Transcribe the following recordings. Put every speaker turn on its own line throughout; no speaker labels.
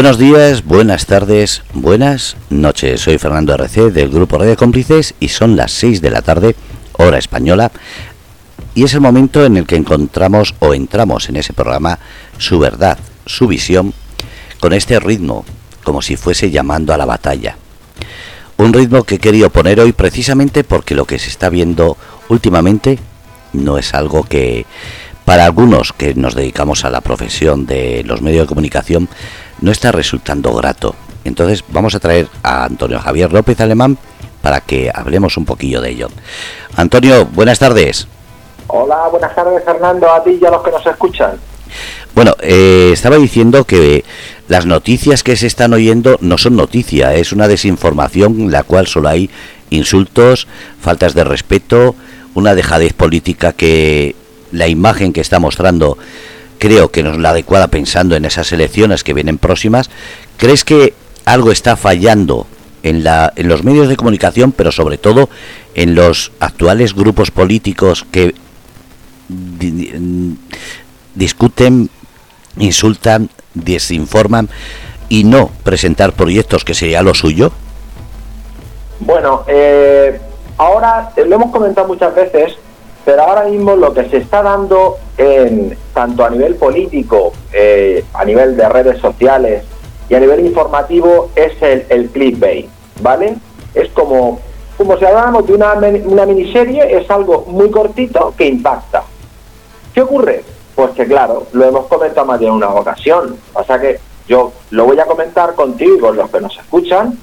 Buenos días, buenas tardes, buenas noches. Soy Fernando RC del Grupo Radio Cómplices y son las 6 de la tarde, hora española, y es el momento en el que encontramos o entramos en ese programa su verdad, su visión, con este ritmo, como si fuese llamando a la batalla. Un ritmo que he querido poner hoy precisamente porque lo que se está viendo últimamente no es algo que para algunos que nos dedicamos a la profesión de los medios de comunicación no está resultando grato. Entonces vamos a traer a Antonio Javier López Alemán para que hablemos un poquillo de ello. Antonio, buenas tardes.
Hola, buenas tardes Fernando, a ti y a los que nos escuchan.
Bueno, eh, estaba diciendo que las noticias que se están oyendo no son noticias, es una desinformación en la cual solo hay insultos, faltas de respeto, una dejadez política que la imagen que está mostrando creo que no es la adecuada pensando en esas elecciones que vienen próximas. ¿Crees que algo está fallando en, la, en los medios de comunicación, pero sobre todo en los actuales grupos políticos que discuten, insultan, desinforman y no presentar proyectos que sería lo suyo?
Bueno, eh, ahora lo hemos comentado muchas veces, pero ahora mismo lo que se está dando en tanto a nivel político, eh, a nivel de redes sociales y a nivel informativo es el, el clickbait, ¿vale? Es como, como si habláramos de una, una miniserie, es algo muy cortito que impacta. ¿Qué ocurre? Pues que claro, lo hemos comentado más de una ocasión. O sea que yo lo voy a comentar contigo y con los que nos escuchan,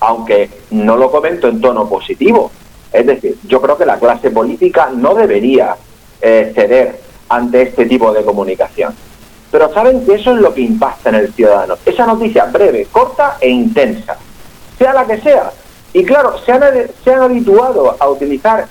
aunque no lo comento en tono positivo, es decir, yo creo que la clase política no debería eh, ceder ante este tipo de comunicación. Pero saben que eso es lo que impacta en el ciudadano. Esa noticia breve, corta e intensa, sea la que sea. Y claro, se han, se han habituado a utilizar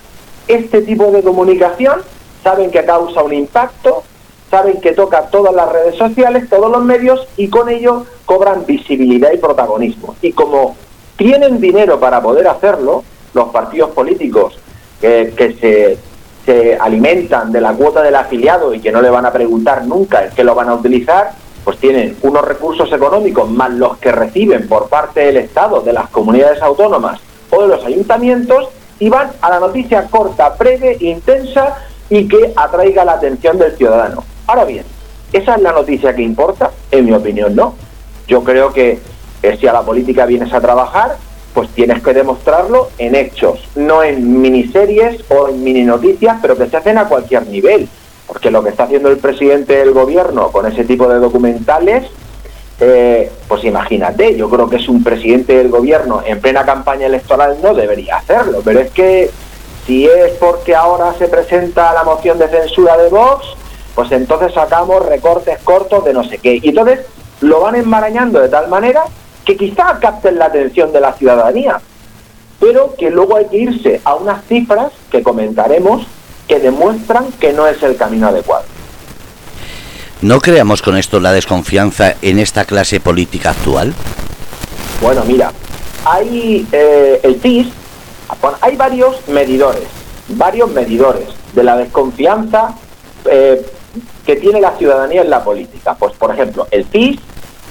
este tipo de comunicación, saben que causa un impacto, saben que toca todas las redes sociales, todos los medios y con ello cobran visibilidad y protagonismo. Y como tienen dinero para poder hacerlo, los partidos políticos que, se, se, alimentan de la cuota del afiliado y que no le van a preguntar nunca en qué lo van a utilizar, pues tienen unos recursos económicos más los que reciben por parte del Estado, de las comunidades autónomas o de los ayuntamientos y van a la noticia corta, breve, intensa y que atraiga la atención del ciudadano. Ahora bien, ¿esa es la noticia que importa? En mi opinión, no. Yo creo que si a la política vienes a trabajar, pues tienes que demostrarlo en hechos, no en miniseries o en mini noticias, pero que se hacen a cualquier nivel. Porque lo que está haciendo el presidente del gobierno con ese tipo de documentales, eh, pues imagínate, yo creo que es un presidente del gobierno en plena campaña electoral no debería hacerlo, pero es que si es porque ahora se presenta la moción de censura de Vox, pues entonces sacamos recortes cortos de no sé qué. Y entonces lo van enmarañando de tal manera que quizá capten la atención de la ciudadanía, pero que luego hay que irse a unas cifras que comentaremos que demuestran que no es el camino adecuado.
¿No creamos con esto la desconfianza en esta clase política actual?
Bueno, mira, hay eh, el PIS, hay varios medidores, varios medidores de la desconfianza eh, que tiene la ciudadanía en la política. Pues, por ejemplo, el PIS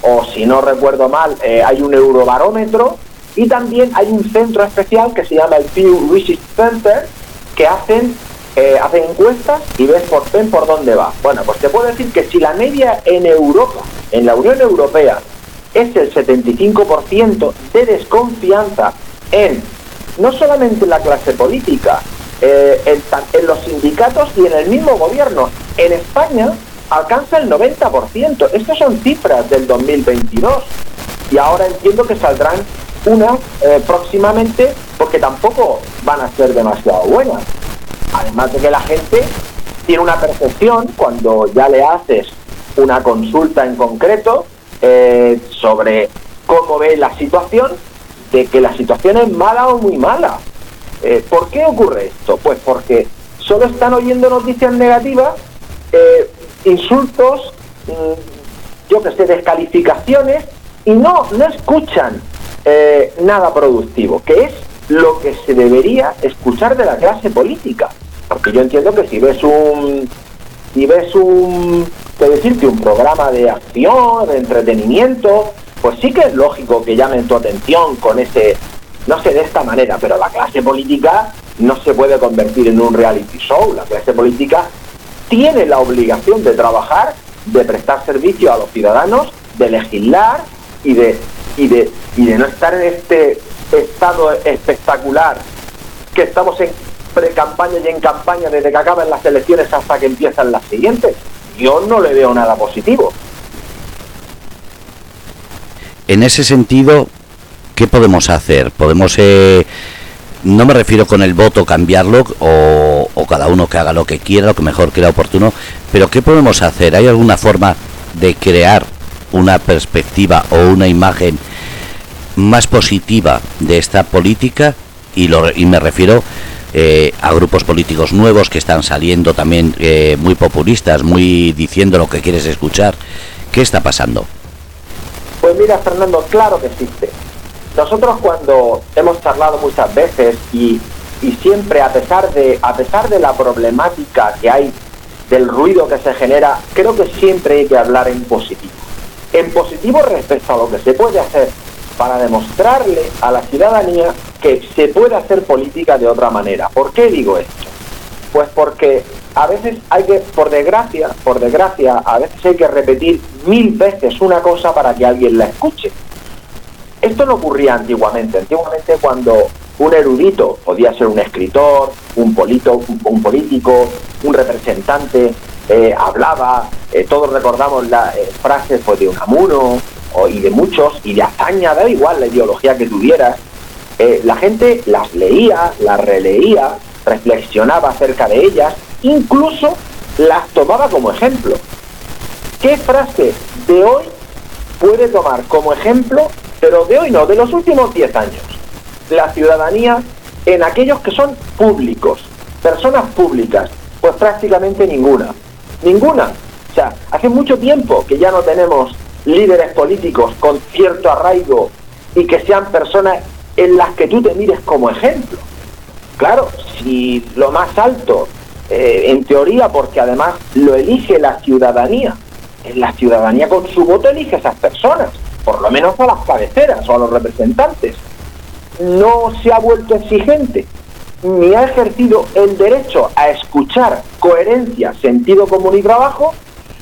o si no recuerdo mal, eh, hay un eurobarómetro y también hay un centro especial que se llama el Pew Research Center que hacen, eh, hacen encuestas y ves por, por dónde va. Bueno, pues te puedo decir que si la media en Europa, en la Unión Europea, es el 75% de desconfianza en no solamente la clase política, eh, en los sindicatos y en el mismo gobierno. En España alcanza el 90%. Estas son cifras del 2022. Y ahora entiendo que saldrán unas eh, próximamente porque tampoco van a ser demasiado buenas. Además de que la gente tiene una percepción cuando ya le haces una consulta en concreto eh, sobre cómo ve la situación, de que la situación es mala o muy mala. Eh, ¿Por qué ocurre esto? Pues porque solo están oyendo noticias negativas insultos, mm, yo que sé, descalificaciones, y no, no escuchan eh, nada productivo, que es lo que se debería escuchar de la clase política. Porque yo entiendo que si ves un, si ves un, que decirte, un programa de acción, de entretenimiento, pues sí que es lógico que llamen tu atención con ese, no sé, de esta manera, pero la clase política no se puede convertir en un reality show. La clase política tiene la obligación de trabajar, de prestar servicio a los ciudadanos, de legislar y de, y de, y de no estar en este estado espectacular que estamos en pre-campaña y en campaña desde que acaban las elecciones hasta que empiezan las siguientes. Yo no le veo nada positivo.
En ese sentido, ¿qué podemos hacer? ¿Podemos eh, no me refiero con el voto cambiarlo o, cada uno que haga lo que quiera, lo que mejor crea oportuno, pero ¿qué podemos hacer? ¿Hay alguna forma de crear una perspectiva o una imagen más positiva de esta política? Y, lo, y me refiero eh, a grupos políticos nuevos que están saliendo también eh, muy populistas, muy diciendo lo que quieres escuchar. ¿Qué está pasando?
Pues mira, Fernando, claro que existe. Nosotros cuando hemos charlado muchas veces y, siempre a pesar, de, a pesar de la problemática que hay, del ruido que se genera, creo que siempre hay que hablar en positivo. En positivo respecto a lo que se puede hacer para demostrarle a la ciudadanía que se puede hacer política de otra manera. ¿Por qué digo esto? Pues porque a veces hay que, por desgracia, por desgracia, a veces hay que repetir mil veces una cosa para que alguien la escuche. Esto no ocurría antiguamente. Antiguamente cuando un erudito podía ser un escritor, un, polito, un, político, un representante, eh, hablaba, eh, todos recordamos las eh, frases pues, de Unamuno y de muchos, y de hazaña, da igual la ideología que tuvieras, la gente las leía, las releía, reflexionaba acerca de ellas, incluso las tomaba como ejemplo. ¿Qué frase de hoy puede tomar como ejemplo pero de hoy no, de los últimos 10 años. La ciudadanía en aquellos que son públicos, personas públicas, pues prácticamente ninguna. Ninguna. O sea, hace mucho tiempo que ya no tenemos líderes políticos con cierto arraigo y que sean personas en las que tú te mires como ejemplo. Claro, si lo más alto, eh, en teoría, porque además lo elige la ciudadanía, la ciudadanía con su voto elige a esas personas por lo menos a las cabeceras o a los representantes, no se ha vuelto exigente ni ha ejercido el derecho a escuchar coherencia, sentido común y trabajo,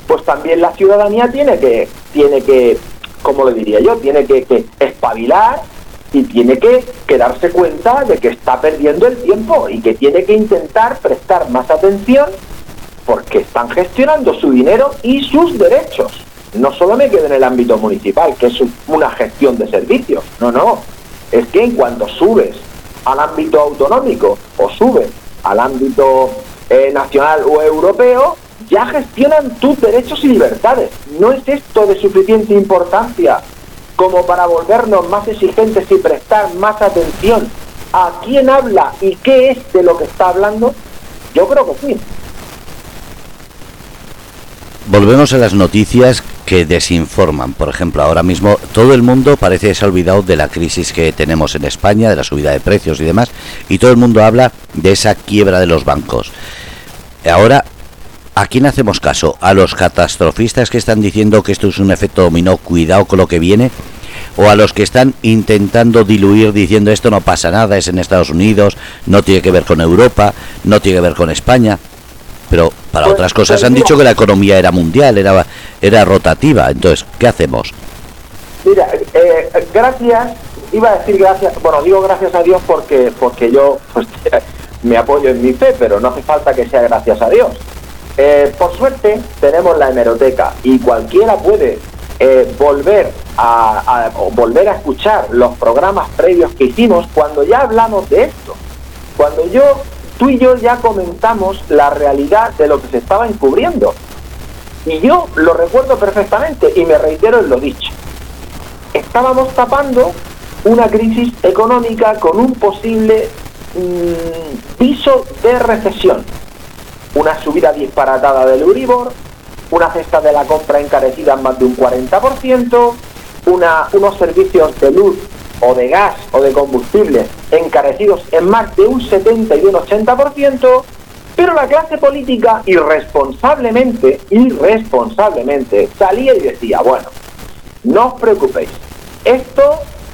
pues también la ciudadanía tiene que, tiene que, como le diría yo, tiene que, que espabilar y tiene que, que, darse cuenta de que está perdiendo el tiempo y que tiene que intentar prestar más atención porque están gestionando su dinero y sus derechos. No solo me quedo en el ámbito municipal, que es una gestión de servicios, no, no, es que en cuanto subes al ámbito autonómico o subes al ámbito eh, nacional o europeo, ya gestionan tus derechos y libertades. No es esto de suficiente importancia como para volvernos más exigentes y prestar más atención a quién habla y qué es de lo que está hablando. Yo creo que sí.
Volvemos a las noticias que desinforman. Por ejemplo, ahora mismo todo el mundo parece que se ha olvidado de la crisis que tenemos en España, de la subida de precios y demás, y todo el mundo habla de esa quiebra de los bancos. Ahora, ¿a quién hacemos caso? ¿A los catastrofistas que están diciendo que esto es un efecto dominó, cuidado con lo que viene? ¿O a los que están intentando diluir diciendo esto no pasa nada, es en Estados Unidos, no tiene que ver con Europa, no tiene que ver con España? pero para otras cosas han dicho que la economía era mundial, era, era rotativa. Entonces, ¿qué hacemos?
Mira, eh, gracias, iba a decir gracias, bueno, digo gracias a Dios porque, porque yo pues, me apoyo en mi fe, pero no hace falta que sea gracias a Dios. Eh, por suerte tenemos la hemeroteca y cualquiera puede eh, volver a, volver a escuchar los programas previos que hicimos cuando ya hablamos de esto. Cuando yo tú y yo ya comentamos la realidad de lo que se estaba encubriendo. Y yo lo recuerdo perfectamente y me reitero en lo dicho. Estábamos tapando una crisis económica con un posible mm, piso de recesión. Una subida disparatada del Euribor, una cesta de la compra encarecida en más de un 40%, una, unos servicios de luz o de gas o de combustible encarecidos en más de un 70 y un 80%, pero la clase política irresponsablemente, irresponsablemente salía y decía, bueno, no os preocupéis, esto,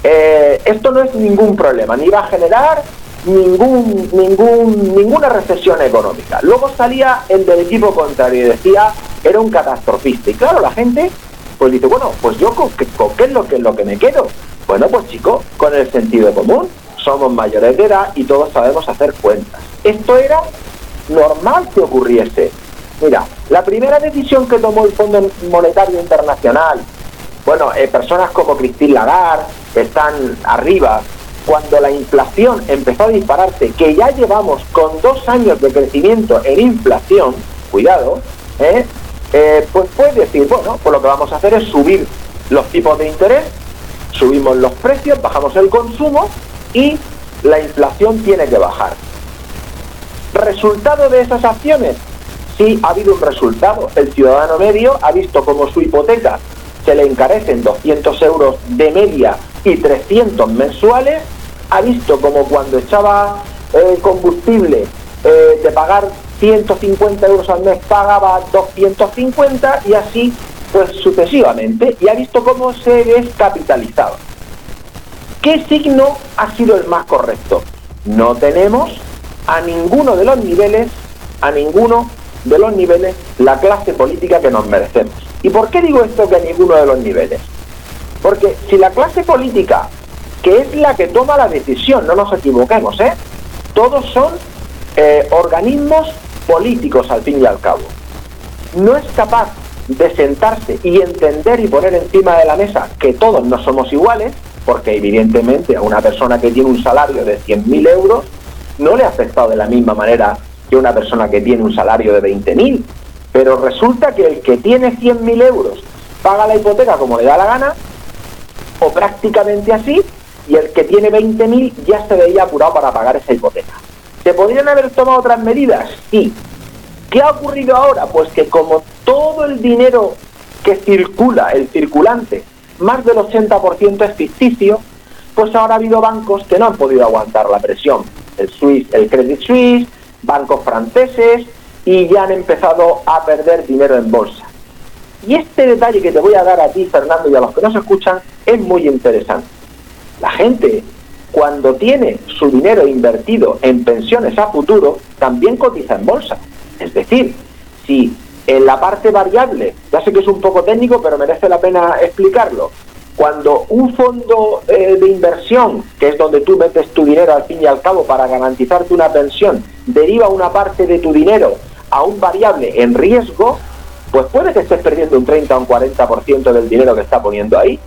eh, esto no es ningún problema, ni va a generar ningún, ningún, ninguna recesión económica. Luego salía el del equipo contrario y decía era un catastrofista. Y claro, la gente pues dice, bueno, pues yo con, qué es lo que, lo que me quedo. Bueno, pues chicos, con el sentido común, somos mayores de edad y todos sabemos hacer cuentas. Esto era normal que ocurriese. Mira, la primera decisión que tomó el Fondo Monetario Internacional, bueno, eh, personas como Christine Lagarde están arriba, cuando la inflación empezó a dispararse, que ya llevamos con dos años de crecimiento en inflación, cuidado, ¿eh? Eh, pues puede decir, bueno, pues lo que vamos a hacer es subir los tipos de interés, subimos los precios, bajamos el consumo y la inflación tiene que bajar. ¿Resultado de esas acciones? Sí, ha habido un resultado. El ciudadano medio ha visto como su hipoteca se le encarecen 200 euros de media y 300 mensuales, ha visto como cuando echaba el combustible eh, de pagar 150 euros al mes pagaba 250 y así pues sucesivamente y ha visto cómo se descapitalizaba. ¿Qué signo ha sido el más correcto? No tenemos a ninguno de los niveles, a ninguno de los niveles, la clase política que nos merecemos. ¿Y por qué digo esto que a ninguno de los niveles? Porque si la clase política, que es la que toma la decisión, no nos equivoquemos, ¿eh? todos son eh, organismos políticos al fin y al cabo, no es capaz de sentarse y entender y poner encima de la mesa que todos no somos iguales, porque evidentemente a una persona que tiene un salario de 100.000 euros no le ha afectado de la misma manera que una persona que tiene un salario de 20.000. Pero resulta que el que tiene 100.000 euros paga la hipoteca como le da la gana, o prácticamente así, y el que tiene 20.000 ya se veía apurado para pagar esa hipoteca. ¿Se podrían haber tomado otras medidas? Sí. ¿Qué ha ocurrido ahora? Pues que como todo el dinero que circula, el circulante, más del 80% es ficticio, pues ahora ha habido bancos que no han podido aguantar la presión. El Swiss, el Credit Suisse, bancos franceses, y ya han empezado a perder dinero en bolsa. Y este detalle que te voy a dar a ti, Fernando, y a los que nos escuchan, es muy interesante. La gente cuando tiene su dinero invertido en pensiones a futuro, también cotiza en bolsa. Es decir, si en la parte variable, ya sé que es un poco técnico, pero merece la pena explicarlo, cuando un fondo eh, de inversión, que es donde tú metes tu dinero al fin y al cabo para garantizarte una pensión, deriva una parte de tu dinero a un variable en riesgo, pues puede que estés perdiendo un 30 o un 40% del dinero que está poniendo ahí.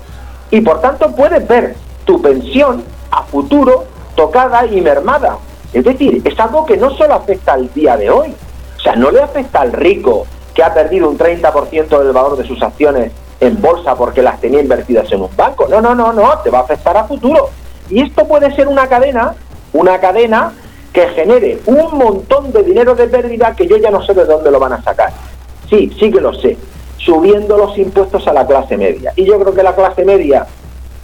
Y por tanto puedes ver tu pensión a futuro tocada y mermada. Es decir, es algo que no solo afecta al día de hoy, o sea, no le afecta al rico que ha perdido un 30% del valor de sus acciones en bolsa porque las tenía invertidas en un banco. No, no, no, no, te va a afectar a futuro. Y esto puede ser una cadena, una cadena que genere un montón de dinero de pérdida que yo ya no sé de dónde lo van a sacar. Sí, sí que lo sé, subiendo los impuestos a la clase media. Y yo creo que la clase media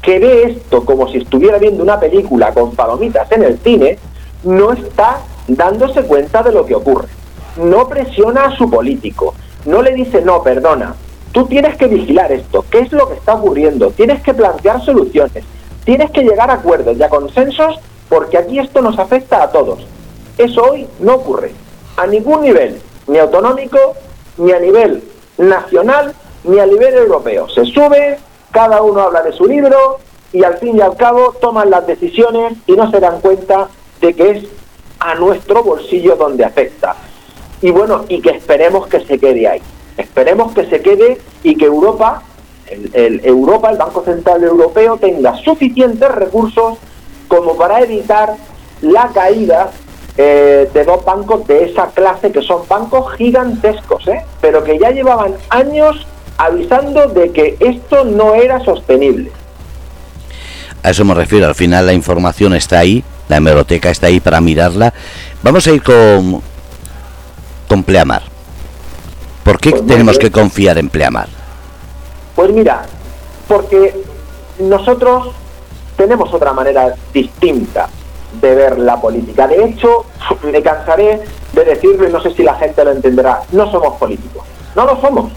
que ve esto como si estuviera viendo una película con palomitas en el cine, no está dándose cuenta de lo que ocurre. No presiona a su político, no le dice, no, perdona, tú tienes que vigilar esto, qué es lo que está ocurriendo, tienes que plantear soluciones, tienes que llegar a acuerdos y a consensos porque aquí esto nos afecta a todos. Eso hoy no ocurre, a ningún nivel, ni autonómico, ni a nivel nacional, ni a nivel europeo. Se sube, cada uno habla de su libro y al fin y al cabo toman las decisiones y no se dan cuenta de que es a nuestro bolsillo donde afecta. Y bueno, y que esperemos que se quede ahí. Esperemos que se quede y que Europa, el, Europa, el Banco Central Europeo, tenga suficientes recursos como para evitar la caída eh, de dos bancos de esa clase que son bancos gigantescos, ¿eh? pero que ya llevaban años avisando de que esto no era sostenible.
A eso me refiero, al final la información está ahí, la hemeroteca está ahí para mirarla. Vamos a ir con, con Pleamar. ¿Por qué pues tenemos que confiar en Pleamar?
Pues mira, porque nosotros tenemos otra manera distinta de ver la política. De hecho, me cansaré de decirlo y no sé si la gente lo entenderá, no somos políticos. No lo somos.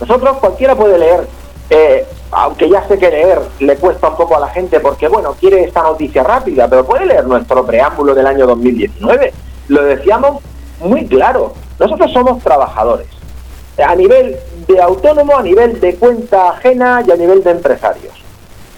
Nosotros cualquiera puede leer eh, aunque ya sé que leer le cuesta un poco a la gente porque, bueno, quiere esta noticia rápida, pero puede leer nuestro preámbulo del año 2019. Lo decíamos muy claro. Nosotros somos trabajadores. A nivel de autónomo, a nivel de cuenta ajena y a nivel de empresarios.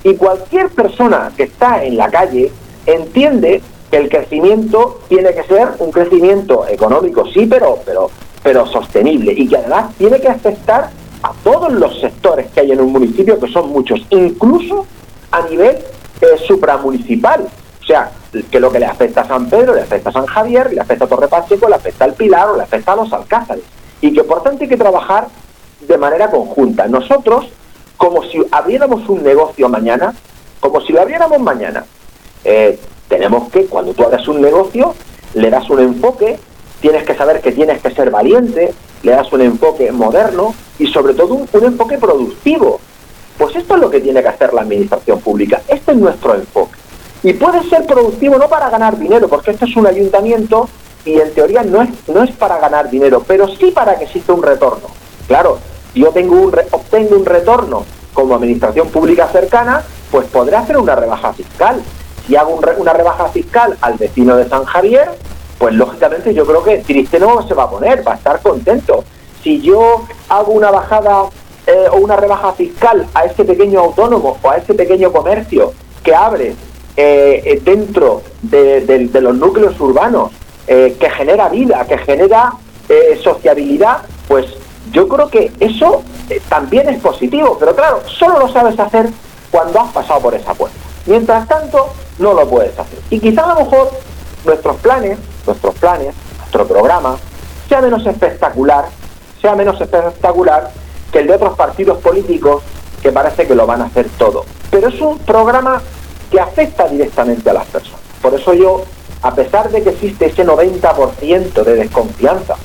Y cualquier persona que está en la calle entiende que el crecimiento tiene que ser un crecimiento económico, sí, pero, pero, pero sostenible y que además tiene que afectar a todos los sectores que hay en un municipio, que son muchos, incluso a nivel eh, supramunicipal. O sea, que lo que le afecta a San Pedro, le afecta a San Javier, le afecta a Torre Pacheco, le afecta al Pilar o le afecta a los Alcázares. Y que por tanto hay que trabajar de manera conjunta. Nosotros, como si abriéramos un negocio mañana, como si lo abriéramos mañana, eh, tenemos que, cuando tú abres un negocio, le das un enfoque, tienes que saber que tienes que ser valiente, le das un enfoque moderno y sobre todo un, un enfoque productivo. Pues esto es lo que tiene que hacer la administración pública. Este es nuestro enfoque. Y puede ser productivo no para ganar dinero, porque esto es un ayuntamiento y en teoría no es, no es para ganar dinero, pero sí para que exista un retorno. Claro, yo tengo un obtengo un retorno como administración pública cercana, pues podré hacer una rebaja fiscal. Si hago una rebaja fiscal al vecino de San Javier, pues lógicamente yo creo que triste no se va a poner, va a estar contento. Si yo hago una bajada eh, o una rebaja fiscal a ese pequeño autónomo o a ese pequeño comercio que abre eh, eh, dentro de, los núcleos urbanos, eh, que genera vida, que genera sociabilidad, pues yo creo que eso también es positivo, pero claro, solo lo sabes hacer cuando has pasado por esa puerta. Mientras tanto, no lo puedes hacer. Y quizá a lo mejor nuestros planes, nuestros planes, nuestro programa, sea menos espectacular, sea menos espectacular que el de otros partidos políticos que parece que lo van a hacer todo. Pero es un programa que afecta directamente a las personas. Por eso yo, a pesar de que existe ese 90% de desconfianza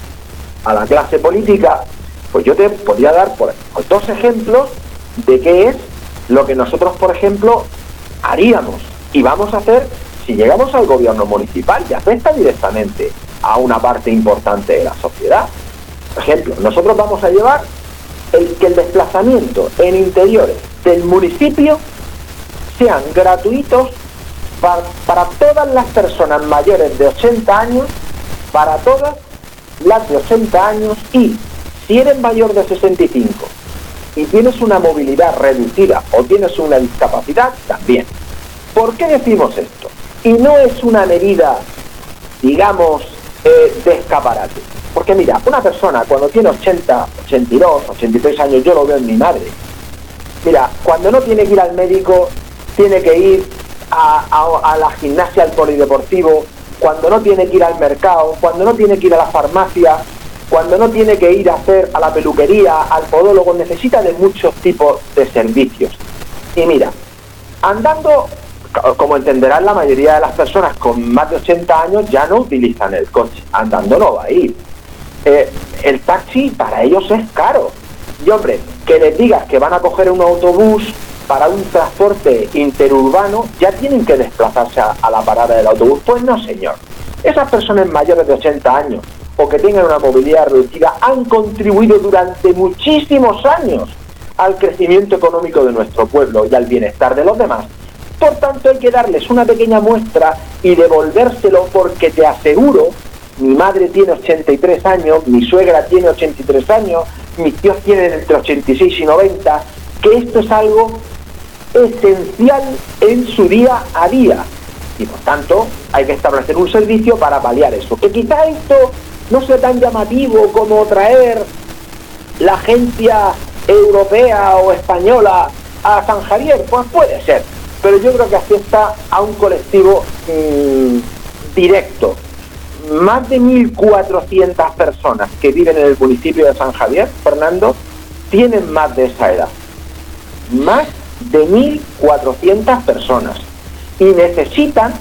a la clase política, pues yo te podría dar por, dos ejemplos de qué es lo que nosotros, por ejemplo, haríamos y vamos a hacer si llegamos al gobierno municipal y afecta directamente a una parte importante de la sociedad. Por ejemplo, nosotros vamos a llevar el que el desplazamiento en interiores del municipio sean gratuitos para, todas las personas mayores de 80 años, para todas las de 80 años y si eres mayor de 65 y tienes una movilidad reducida o tienes una discapacidad, también. ¿Por qué decimos esto? Y no es una medida, digamos, eh, de escaparate. Porque mira, una persona cuando tiene 80, 82, 83 años, yo lo veo en mi madre. Mira, cuando no tiene que ir al médico, tiene que ir a, la gimnasia, al polideportivo, cuando no tiene que ir al mercado, cuando no tiene que ir a la farmacia, cuando no tiene que ir a hacer a la peluquería, al podólogo, necesita de muchos tipos de servicios. Y mira, andando, como entenderán la mayoría de las personas con más de 80 años ya no utilizan el coche, andando no va a ir. Eh, el taxi para ellos es caro. Y hombre, que les digas que van a coger un autobús para un transporte interurbano ya tienen que desplazarse a, la parada del autobús. Pues no, señor. Esas personas mayores de 80 años o que tengan una movilidad reducida han contribuido durante muchísimos años al crecimiento económico de nuestro pueblo y al bienestar de los demás. Por tanto, hay que darles una pequeña muestra y devolvérselo porque te aseguro, mi madre tiene 83 años, mi suegra tiene 83 años, mis tíos tienen entre 86 y 90, que esto es algo esencial en su día a día. Y por tanto, hay que establecer un servicio para paliar eso. Que quizá esto no sea tan llamativo como traer la agencia europea o española a San Javier, pues puede ser. Pero yo creo que afecta a un colectivo mm, directo. Más de 1.400 personas que viven en el municipio de San Javier, Fernando, tienen más de esa edad. Más de 1.400 personas y necesitan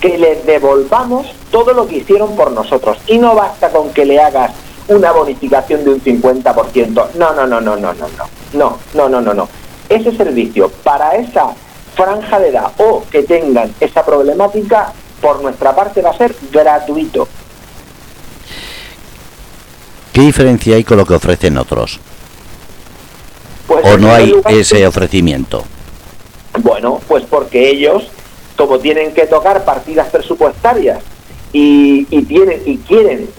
que les devolvamos todo lo que hicieron por nosotros. Y no basta con que le hagas una bonificación de un 50%. No, no, no, no, no, no, no. No, no, no, no, no. Ese servicio para esa franja de edad o que tengan esa problemática, por nuestra parte va a ser gratuito.
¿Qué diferencia hay con lo que ofrecen otros? Pues ¿O no hay ese ofrecimiento?
Bueno, pues porque ellos, como tienen que tocar partidas presupuestarias y, y, tienen, y quieren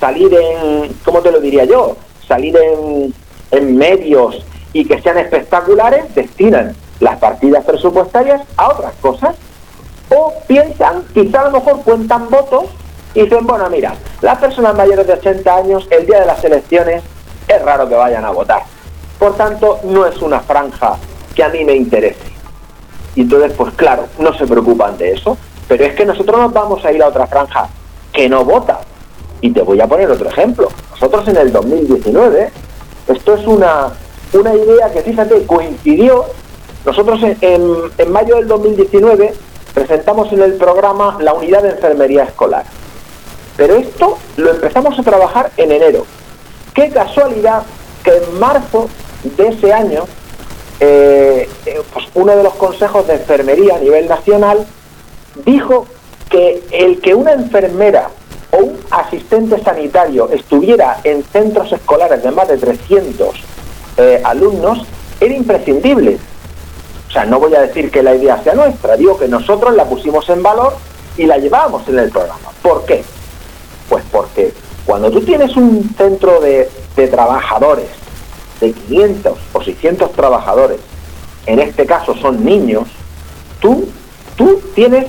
salir en, ¿cómo te lo diría yo? Salir en, en medios y que sean espectaculares, destinan las partidas presupuestarias a otras cosas. O piensan, quizá a lo mejor cuentan votos y dicen, bueno, mira, las personas mayores de 80 años, el día de las elecciones, es raro que vayan a votar. Por tanto, no es una franja que a mí me interese. Y entonces, pues claro, no se preocupan de eso. Pero es que nosotros nos vamos a ir a otra franja que no vota. Y te voy a poner otro ejemplo. Nosotros en el 2019, esto es una, una idea que, fíjate, coincidió. Nosotros en, en mayo del 2019 presentamos en el programa la unidad de enfermería escolar. Pero esto lo empezamos a trabajar en enero. Qué casualidad que en marzo de ese año, eh, eh, pues uno de los consejos de enfermería a nivel nacional dijo que el que una enfermera o un asistente sanitario estuviera en centros escolares de más de 300 eh, alumnos era imprescindible. O sea, no voy a decir que la idea sea nuestra, digo que nosotros la pusimos en valor y la llevábamos en el programa. ¿Por qué? Pues porque cuando tú tienes un centro de, trabajadores, de 500 o 600 trabajadores, en este caso son niños, tú, tú tienes,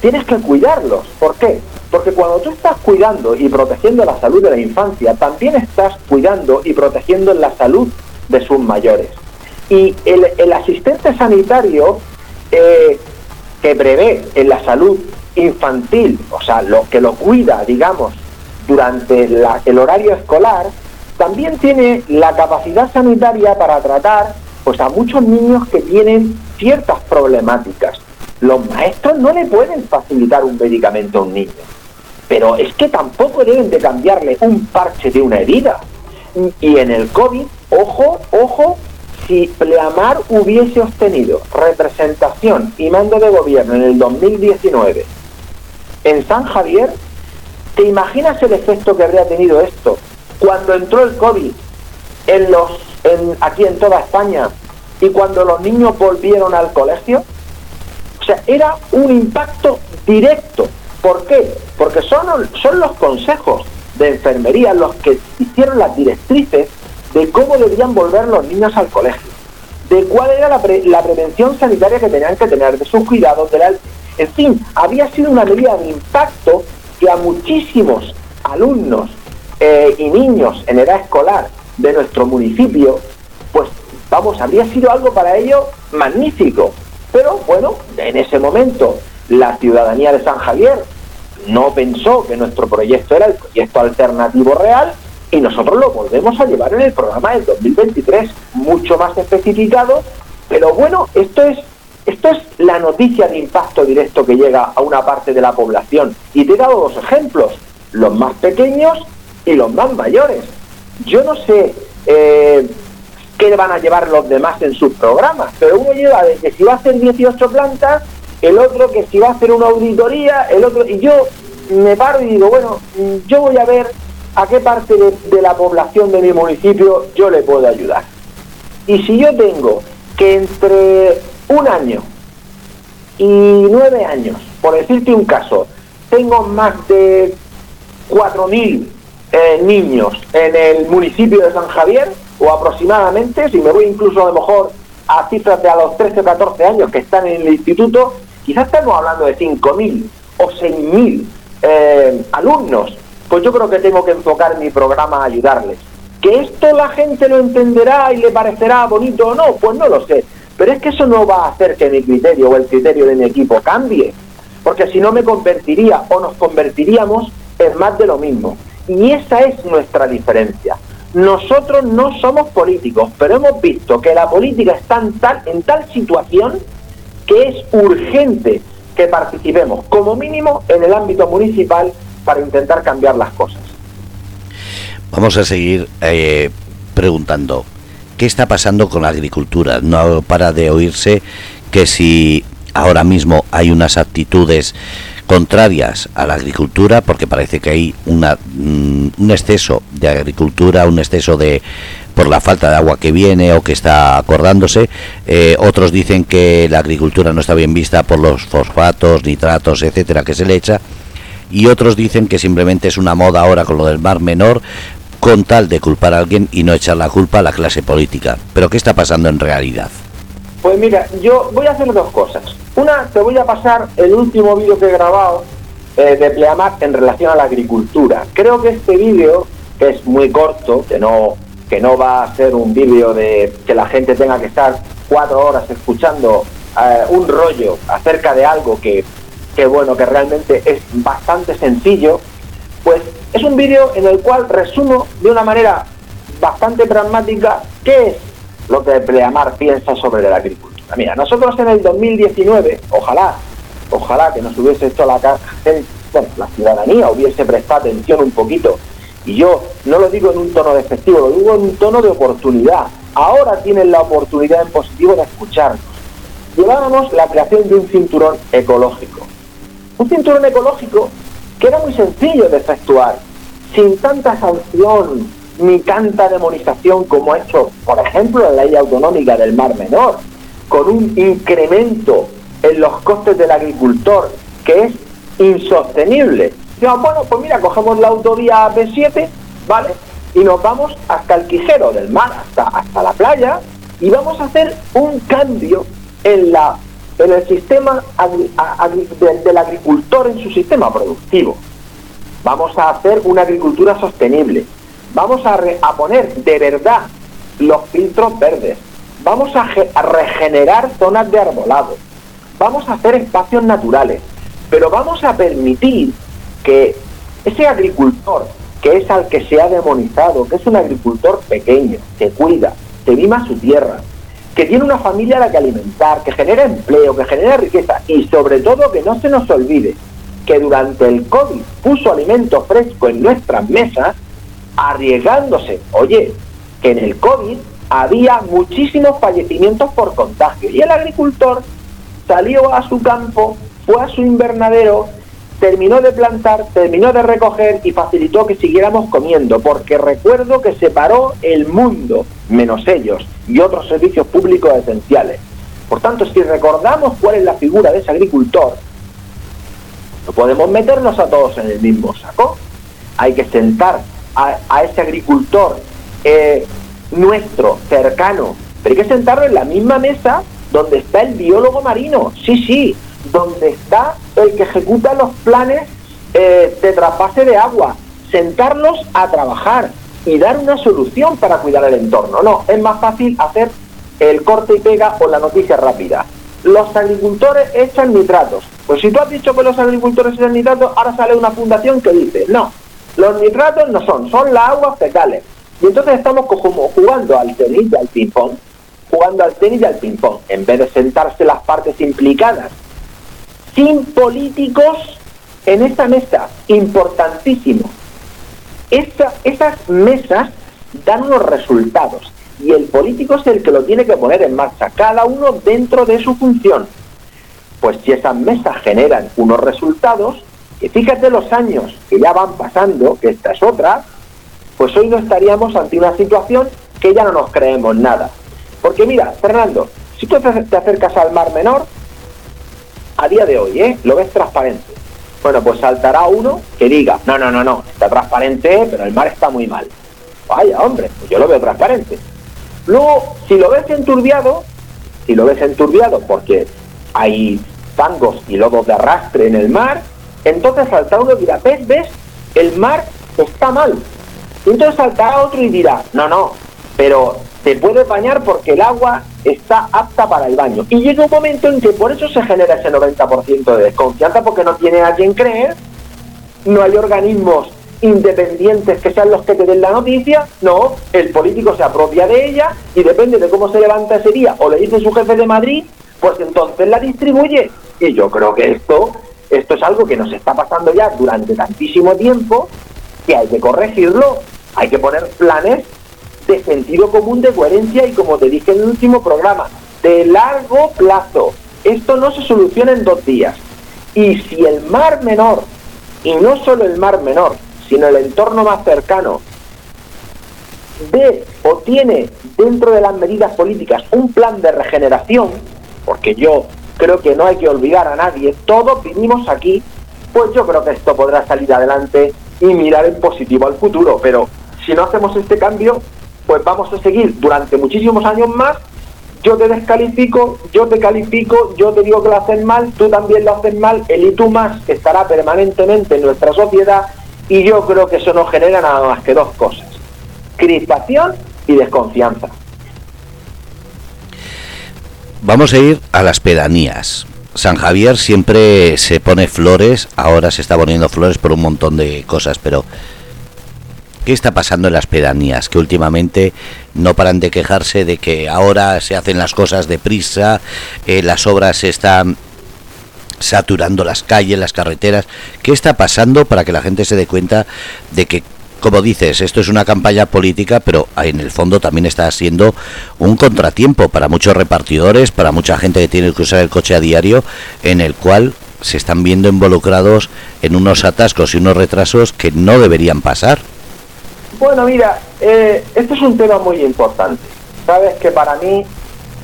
tienes que cuidarlos. ¿Por qué? Porque cuando tú estás cuidando y protegiendo la salud de la infancia, también estás cuidando y protegiendo la salud de sus mayores. Y el, asistente sanitario eh, que prevé en la salud infantil, o sea, lo que lo cuida, digamos, durante el horario escolar, también tiene la capacidad sanitaria para tratar pues a muchos niños que tienen ciertas problemáticas. Los maestros no le pueden facilitar un medicamento a un niño, pero es que tampoco deben de cambiarle un parche de una herida. Y en el COVID, ojo, ojo, si Pleamar hubiese obtenido representación y mando de gobierno en el 2019 en San Javier, ¿te imaginas el efecto que habría tenido esto cuando entró el COVID en los, aquí en toda España y cuando los niños volvieron al colegio? O sea, era un impacto directo. ¿Por qué? Porque son, son los consejos de enfermería los que hicieron las directrices de cómo debían volver los niños al colegio, de cuál era la, la prevención sanitaria que tenían que tener, de sus cuidados, de la en fin, había sido una medida de impacto que a muchísimos alumnos eh, y niños en edad escolar de nuestro municipio, pues vamos, habría sido algo para ellos magnífico. Pero bueno, en ese momento la ciudadanía de San Javier no pensó que nuestro proyecto era el proyecto alternativo real y nosotros lo volvemos a llevar en el programa del 2023, mucho más especificado, pero bueno, esto es esto es la noticia de impacto directo que llega a una parte de la población. Y te he dado dos ejemplos, los más pequeños y los más mayores. Yo no sé eh, qué van a llevar los demás en sus programas, pero uno lleva de que si va a hacer 18 plantas, el otro que si va a hacer una auditoría, el otro... Y yo me paro y digo, bueno, yo voy a ver a qué parte de, de la población de mi municipio yo le puedo ayudar. Y si yo tengo que entre un año y nueve años, por decirte un caso, tengo más de 4.000 eh, niños en el municipio de San Javier, o aproximadamente, si me voy incluso a lo mejor a cifras de a los 13 o 14 años que están en el instituto, quizás estemos hablando de 5.000 o 6.000 eh, alumnos, pues yo creo que tengo que enfocar mi programa a ayudarles. ¿Que esto la gente lo entenderá y le parecerá bonito o no? Pues no lo sé. Pero es que eso no va a hacer que mi criterio o el criterio de mi equipo cambie, porque si no me convertiría o nos convertiríamos en más de lo mismo. Y esa es nuestra diferencia. Nosotros no somos políticos, pero hemos visto que la política está en tal, en tal situación que es urgente que participemos, como mínimo, en el ámbito municipal para intentar cambiar las cosas.
Vamos a seguir eh, preguntando. ¿Qué está pasando con la agricultura? No para de oírse que si ahora mismo hay unas actitudes contrarias a la agricultura, porque parece que hay una, mm, un exceso de agricultura, un exceso de por la falta de agua que viene o que está acordándose. Eh, otros dicen que la agricultura no está bien vista por los fosfatos, nitratos, etcétera, que se le echa. Y otros dicen que simplemente es una moda ahora con lo del mar menor, con tal de culpar a alguien y no echar la culpa a la clase política. Pero ¿qué está pasando en realidad?
Pues mira, yo voy a hacer dos cosas. Una, te voy a pasar el último vídeo que he grabado eh, de Pleamar en relación a la agricultura. Creo que este vídeo, que es muy corto, que no que no va a ser un vídeo de que la gente tenga que estar cuatro horas escuchando eh, un rollo acerca de algo que, que, bueno, que realmente es bastante sencillo, pues es un vídeo en el cual resumo de una manera bastante pragmática qué es lo que Pleamar piensa sobre la agricultura. Mira, nosotros en el 2019, ojalá, ojalá que nos hubiese hecho la, bueno, la ciudadanía hubiese prestado atención un poquito y yo no lo digo en un tono despectivo, lo digo en un tono de oportunidad. Ahora tienen la oportunidad en positivo de escucharnos. Llevábamos la creación de un cinturón ecológico. Un cinturón ecológico que era muy sencillo de efectuar, sin tanta sanción ni tanta demonización como ha hecho, por ejemplo, la ley autonómica del Mar Menor, con un incremento en los costes del agricultor que es insostenible bueno, pues mira, cogemos la autovía B7, ¿vale? Y nos vamos hasta el Quijero del mar, hasta, hasta la playa, y vamos a hacer un cambio en, la, en el sistema del agricultor en su sistema productivo. Vamos a hacer una agricultura sostenible. Vamos a, poner de verdad los filtros verdes. Vamos a, a regenerar zonas de arbolado. Vamos a hacer espacios naturales. Pero vamos a permitir que ese agricultor que es al que se ha demonizado, que es un agricultor pequeño, que cuida, que mima su tierra, que tiene una familia a la que alimentar, que genera empleo, que genera riqueza y sobre todo que no se nos olvide que durante el COVID puso alimento fresco en nuestras mesas, arriesgándose, oye, que en el COVID había muchísimos fallecimientos por contagio y el agricultor salió a su campo, fue a su invernadero terminó de plantar, terminó de recoger y facilitó que siguiéramos comiendo, porque recuerdo que separó el mundo, menos ellos, y otros servicios públicos esenciales. Por tanto, si recordamos cuál es la figura de ese agricultor, no podemos meternos a todos en el mismo saco. Hay que sentar a, ese agricultor eh, nuestro, cercano, pero hay que sentarlo en la misma mesa donde está el biólogo marino. Sí, sí, donde está el que ejecuta los planes eh, de trasvase de agua, sentarlos a trabajar y dar una solución para cuidar el entorno. No, es más fácil hacer el corte y pega o la noticia rápida. Los agricultores echan nitratos. Pues si tú has dicho que los agricultores echan nitratos, ahora sale una fundación que dice, no, los nitratos no son, son las aguas fecales. Y entonces estamos como jugando al tenis y al ping-pong, jugando al tenis y al ping-pong, en vez de sentarse las partes implicadas sin políticos en esta mesa, importantísimo. esas mesas dan unos resultados y el político es el que lo tiene que poner en marcha, cada uno dentro de su función. Pues si esas mesas generan unos resultados, y fíjate los años que ya van pasando, que esta es otra, pues hoy no estaríamos ante una situación que ya no nos creemos nada. Porque mira, Fernando, si tú te acercas al Mar Menor, a día de hoy, ¿eh? Lo ves transparente. Bueno, pues saltará uno que diga, no, no, no, no, está transparente, pero el mar está muy mal. Vaya, hombre, pues yo lo veo transparente. Luego, si lo ves enturbiado, si lo ves enturbiado porque hay fangos y lodos de arrastre en el mar, entonces saltará uno y dirá, ¿ves, ves? El mar está mal. Entonces saltará otro y dirá, no, no, pero se puede bañar porque el agua está apta para el baño. Y llega un momento en que por eso se genera ese 90% de desconfianza, porque no tiene a quien creer, no hay organismos independientes que sean los que te den la noticia, no, el político se apropia de ella y depende de cómo se levanta ese día o le dice su jefe de Madrid, pues entonces la distribuye. Y yo creo que esto, esto es algo que nos está pasando ya durante tantísimo tiempo que hay que corregirlo, hay que poner planes de sentido común, de coherencia y como te dije en el último programa, de largo plazo. Esto no se soluciona en dos días. Y si el mar menor, y no solo el mar menor, sino el entorno más cercano, ve o tiene dentro de las medidas políticas un plan de regeneración, porque yo creo que no hay que olvidar a nadie, todos vinimos aquí, pues yo creo que esto podrá salir adelante y mirar en positivo al futuro, pero si no hacemos este cambio, pues vamos a seguir durante muchísimos años más. Yo te descalifico, yo te califico, yo te digo que lo haces mal, tú también lo haces mal, el y tú más estará permanentemente en nuestra sociedad y yo creo que eso no genera nada más que dos cosas, crispación y desconfianza.
Vamos a ir a las pedanías. San Javier siempre se pone flores, ahora se está poniendo flores por un montón de cosas, pero ¿qué está pasando en las pedanías? Que últimamente no paran de quejarse de que ahora se hacen las cosas deprisa, eh, las obras se están saturando las calles, las carreteras. ¿Qué está pasando para que la gente se dé cuenta de que como dices, esto es una campaña política, pero en el fondo también está siendo un contratiempo para muchos repartidores, para mucha gente que tiene que usar el coche a diario, en el cual se están viendo involucrados en unos atascos y unos retrasos que no deberían pasar.
Bueno, mira, eh, este es un tema muy importante. Sabes que para mí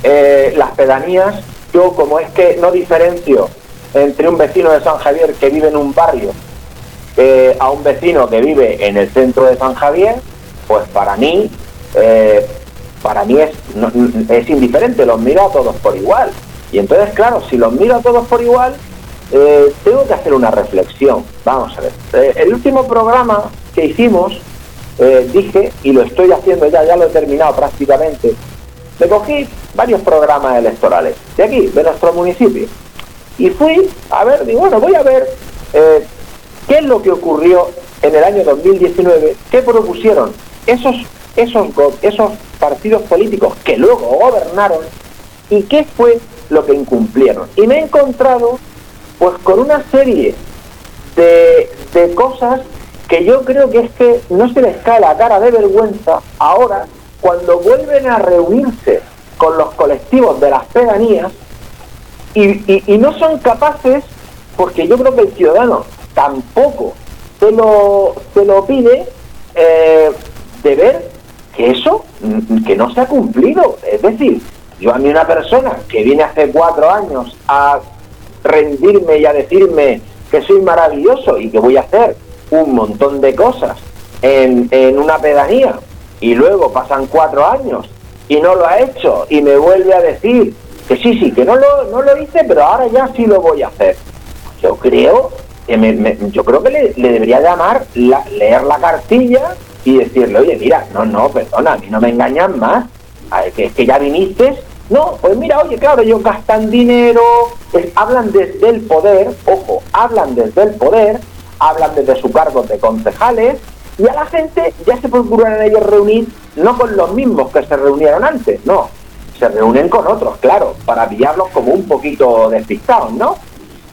eh, las pedanías, yo como es que no diferencio entre un vecino de San Javier que vive en un barrio eh, a un vecino que vive en el centro de San Javier, pues para mí, eh, para mí es, es indiferente, los miro a todos por igual. Y entonces, claro, si los miro a todos por igual, eh, tengo que hacer una reflexión. Vamos a ver. el último programa que hicimos, dije, y lo estoy haciendo ya, ya lo he terminado prácticamente, me cogí varios programas electorales de aquí, de nuestro municipio. Y fui a ver, digo, bueno, voy a ver ¿Qué es lo que ocurrió en el año 2019? ¿Qué propusieron esos, esos, esos partidos políticos que luego gobernaron y qué fue lo que incumplieron? Y me he encontrado pues con una serie de, de cosas que yo creo que es que no se les cae la cara de vergüenza ahora cuando vuelven a reunirse con los colectivos de las pedanías y, y, no son capaces, porque yo creo que el ciudadano tampoco se lo, se lo pide eh, de ver que eso, mm, que no se ha cumplido. Es decir, yo a mí una persona que viene hace cuatro años a rendirme y a decirme que soy maravilloso y que voy a hacer un montón de cosas en, en una pedanía y luego pasan cuatro años y no lo ha hecho y me vuelve a decir que sí, sí, que no lo, no lo hice, pero ahora ya sí lo voy a hacer. Yo creo yo creo que le, debería llamar, leer la cartilla y decirle, oye, mira, no, no, perdona, a mí no me engañan más, que es que ya viniste. No, pues mira, oye, claro, ellos gastan dinero, hablan desde el poder, ojo, hablan desde el poder, hablan desde su cargo de concejales, y a la gente ya se procuran ellos reunir no con los mismos que se reunieron antes, no, se reúnen con otros, claro, para pillarlos como un poquito despistados, ¿no?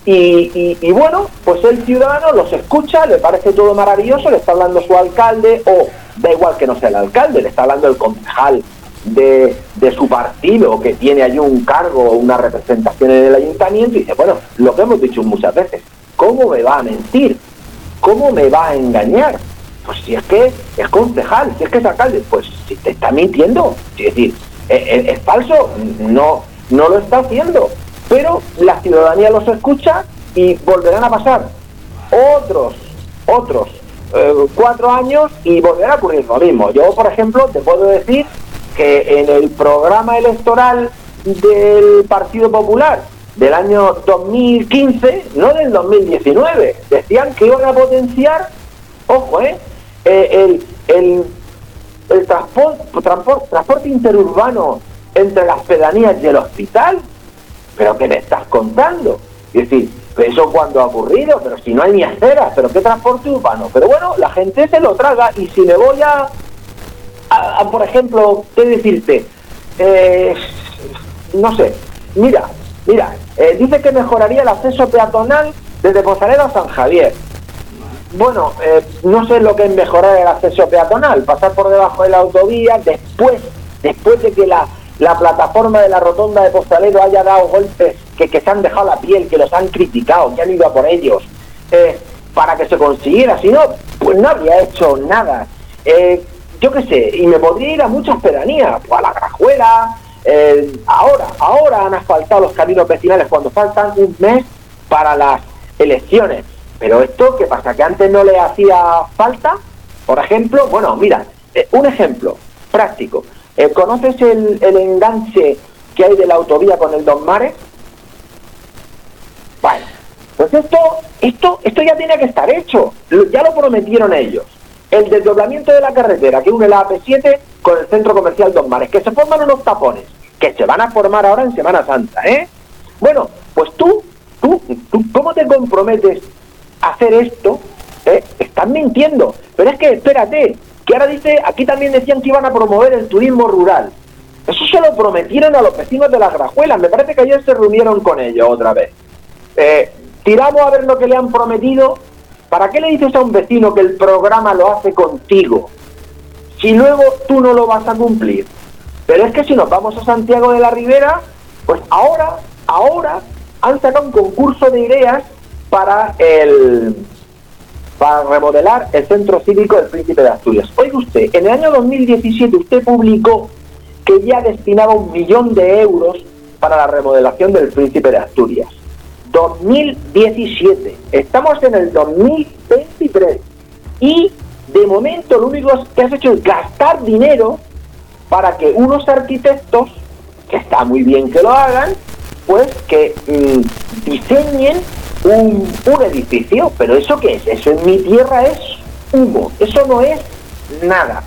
Y, bueno, pues el ciudadano los escucha, le parece todo maravilloso, le está hablando su alcalde, o da igual que no sea el alcalde, le está hablando el concejal de, su partido, que tiene allí un cargo o una representación en el ayuntamiento, y dice, bueno, lo que hemos dicho muchas veces, ¿cómo me va a mentir? ¿Cómo me va a engañar? Pues si es que es concejal, si es que es alcalde, pues si te está mintiendo, es decir, es, es, es falso, no, no lo está haciendo pero la ciudadanía los escucha y volverán a pasar otros, otros eh, cuatro años y volverá a ocurrir lo mismo. Yo, por ejemplo, te puedo decir que en el programa electoral del Partido Popular del año 2015, no del 2019, decían que iban a potenciar, ojo, eh, eh el, el, transporte, transporte interurbano entre las pedanías y el hospital, ¿pero qué me estás contando? Es decir, eso cuando ha ocurrido, pero si no hay ni aceras, pero qué transporte urbano. Pero bueno, la gente se lo traga y si me voy a, por ejemplo, ¿qué decirte? Eh, no sé, mira, mira, eh, dice que mejoraría el acceso peatonal desde Pozalero a San Javier. Bueno, eh, no sé lo que es mejorar el acceso peatonal, pasar por debajo de la autovía después, después de que la la plataforma de la rotonda de Postalero haya dado golpes que, se han dejado la piel, que los han criticado, que han ido a por ellos, eh, para que se consiguiera. Si no, pues no habría hecho nada. Eh, yo qué sé, y me podría ir a muchas pedanías, pues a la Grajuela, eh, ahora, ahora han asfaltado los caminos vecinales cuando faltan un mes para las elecciones. Pero esto, ¿qué pasa? ¿Que antes no le hacía falta? Por ejemplo, bueno, mira, un ejemplo práctico. Eh, ¿Conoces el, el, enganche que hay de la autovía con el Don Mares? Bueno, pues esto, esto, esto ya tiene que estar hecho. Ya lo prometieron ellos. El desdoblamiento de la carretera que une la AP7 con el centro comercial Don Mares, que se forman unos tapones, que se van a formar ahora en Semana Santa, ¿eh? Bueno, pues tú, tú, tú ¿cómo te comprometes a hacer esto? ¿Eh? Estás mintiendo. Pero es que, espérate, que ahora dice, aquí también decían que iban a promover el turismo rural. Eso se lo prometieron a los vecinos de las grajuelas. Me parece que ayer se reunieron con ellos otra vez. Eh, tiramos a ver lo que le han prometido. ¿Para qué le dices a un vecino que el programa lo hace contigo? Si luego tú no lo vas a cumplir. Pero es que si nos vamos a Santiago de la Ribera, pues ahora, ahora han sacado un concurso de ideas para el para remodelar el centro cívico del Príncipe de Asturias. Oiga usted, en el año 2017 usted publicó que ya destinaba un millón de euros para la remodelación del Príncipe de Asturias. 2017. Estamos en el 2023. Y de momento lo único que has hecho es gastar dinero para que unos arquitectos, que está muy bien que lo hagan, pues que mmm, diseñen un, un, edificio. Pero ¿eso qué es? Eso en mi tierra es humo. Eso no es nada.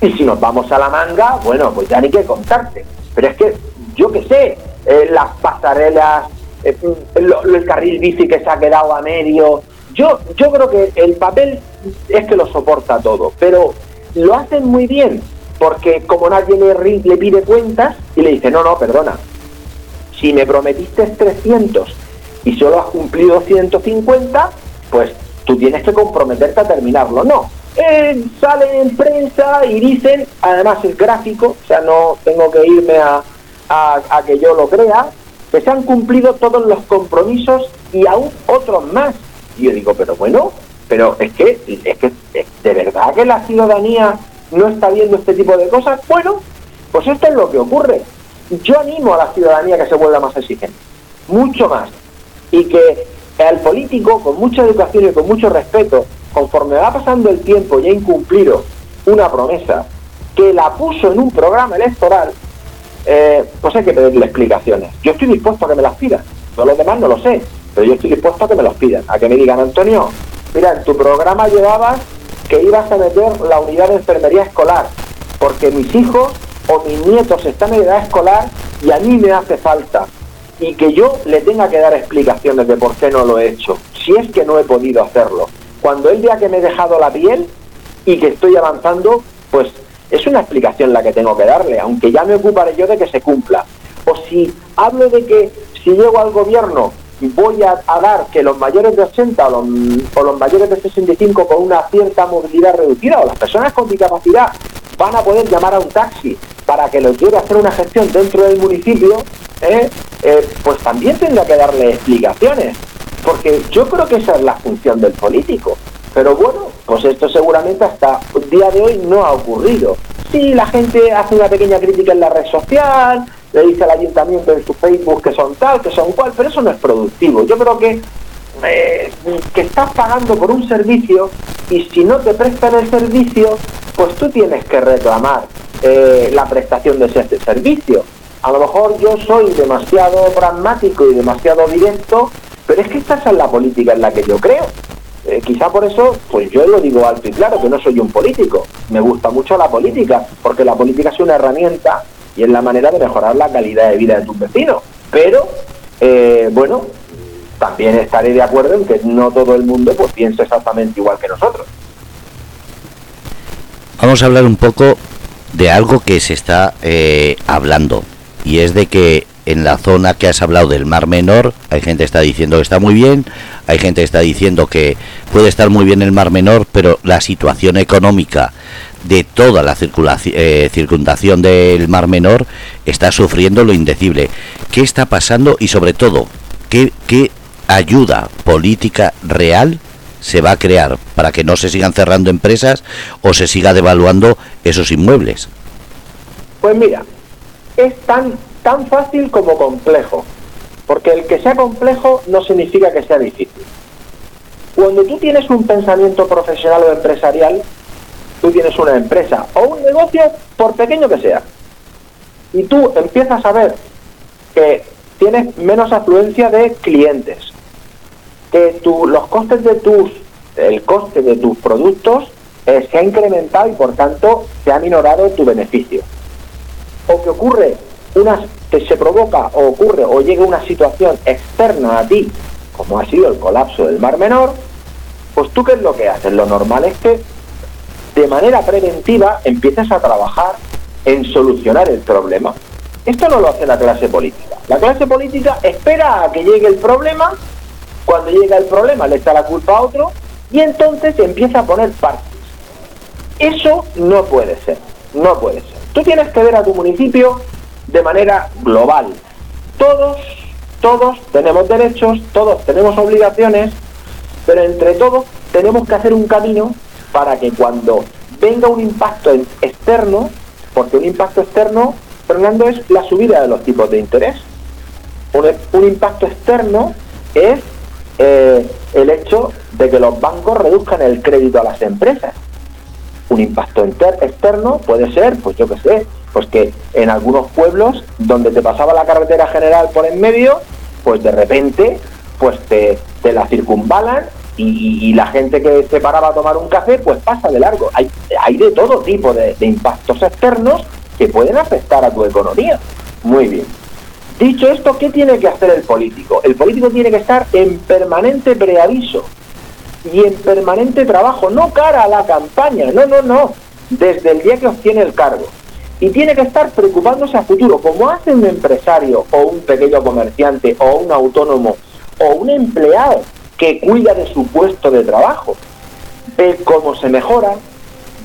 Y si nos vamos a la manga, bueno, pues ya ni que contarte. Pero es que, yo qué sé, eh, las pasarelas, eh, lo, el carril bici que se ha quedado a medio. Yo, yo creo que el papel es que lo soporta todo, pero lo hacen muy bien, porque como nadie le, le pide cuentas y le dice, no, no, perdona, si me prometiste 300 y solo has cumplido 150, pues tú tienes que comprometerte a terminarlo. No, eh, salen en prensa y dicen, además es gráfico, o sea, no tengo que irme a, a, que yo lo crea, que se han cumplido todos los compromisos y aún otros más. Y yo digo, pero bueno, pero es que, es que de verdad que la ciudadanía no está viendo este tipo de cosas. Bueno, pues esto es lo que ocurre. Yo animo a la ciudadanía que se vuelva más exigente, mucho más, y que al político, con mucha educación y con mucho respeto, conforme va pasando el tiempo y ha incumplido una promesa que la puso en un programa electoral, eh, pues hay que pedirle explicaciones. Yo estoy dispuesto a que me las pidan. Todos los demás no lo sé, pero yo estoy dispuesto a que me las pidan. A que me digan, Antonio, mira, en tu programa llevabas que ibas a meter la unidad de enfermería escolar, porque mis hijos o mis nietos están en edad escolar y a mí me hace falta. Y que yo le tenga que dar explicaciones de por qué no lo he hecho, si es que no he podido hacerlo. Cuando el día que me he dejado la piel y que estoy avanzando, pues es una explicación la que tengo que darle, aunque ya me ocuparé yo de que se cumpla. O si hablo de que si llego al gobierno voy a, a dar que los mayores de 80 o los, o los, mayores de 65 con una cierta movilidad reducida o las personas con discapacidad van a poder llamar a un taxi para que los lleve a hacer una gestión dentro del municipio, ¿eh? Eh, pues también tendrá que darle explicaciones, porque yo creo que esa es la función del político. Pero bueno, pues esto seguramente hasta el día de hoy no ha ocurrido. Sí, la gente hace una pequeña crítica en la red social, le dice al ayuntamiento en su Facebook que son tal, que son cual, pero eso no es productivo. Yo creo que, eh, que estás pagando por un servicio y si no te prestan el servicio, pues tú tienes que reclamar la prestación de ese servicio. A lo mejor yo soy demasiado pragmático y demasiado directo, pero es que esta es la política en la que yo creo. Eh, quizá por eso, pues yo lo digo alto y claro, que no soy un político. Me gusta mucho la política, porque la política es una herramienta y es la manera de mejorar la calidad de vida de tus vecinos. Pero, eh, bueno, también estaré de acuerdo en que no todo el mundo pues piensa exactamente igual que nosotros.
Vamos a hablar un poco de algo que se está eh, hablando y es de que en la zona que has hablado del Mar Menor, hay gente que está diciendo que está muy bien, hay gente que está diciendo que puede estar muy bien el Mar Menor, pero la situación económica de toda la eh, circundación del Mar Menor está sufriendo lo indecible. ¿Qué está pasando y sobre todo, qué, qué ayuda política real se va a crear para que no se sigan cerrando empresas o se siga devaluando esos inmuebles?
Pues mira, es tan, tan fácil como complejo, porque el que sea complejo no significa que sea difícil. Cuando tú tienes un pensamiento profesional o empresarial, tú tienes una empresa o un negocio, por pequeño que sea, y tú empiezas a ver que tienes menos afluencia de clientes, que tu, los costes de tus, el coste de tus productos se ha incrementado y por tanto se ha minorado tu beneficio. O que ocurre una, que se provoca o ocurre o llega una situación externa a ti, como ha sido el colapso del Mar Menor, pues tú qué es lo que haces? Lo normal es que de manera preventiva empieces a trabajar en solucionar el problema. Esto no lo hace la clase política. La clase política espera a que llegue el problema, cuando llega el problema le echa la culpa a otro y entonces empieza a poner partes. Eso no puede ser, no puede ser. Tú tienes que ver a tu municipio de manera global. Todos, todos tenemos derechos, todos tenemos obligaciones, pero entre todos tenemos que hacer un camino para que cuando venga un impacto externo, porque un impacto externo, Fernando, es la subida de los tipos de interés. Un, impacto externo es eh, el hecho de que los bancos reduzcan el crédito a las empresas. Un impacto externo puede ser, pues yo qué sé, pues que en algunos pueblos donde te pasaba la carretera general por en medio, pues de repente pues te, te la circunvalan y, la gente que se paraba a tomar un café, pues pasa de largo. Hay, hay de todo tipo de, impactos externos que pueden afectar a tu economía. Muy bien. Dicho esto, ¿qué tiene que hacer el político? El político tiene que estar en permanente preaviso y en permanente trabajo, no cara a la campaña, no, no, no, desde el día que obtiene el cargo. Y tiene que estar preocupándose a futuro, como hace un empresario o un pequeño comerciante o un autónomo o un empleado que cuida de su puesto de trabajo, ve cómo se mejora,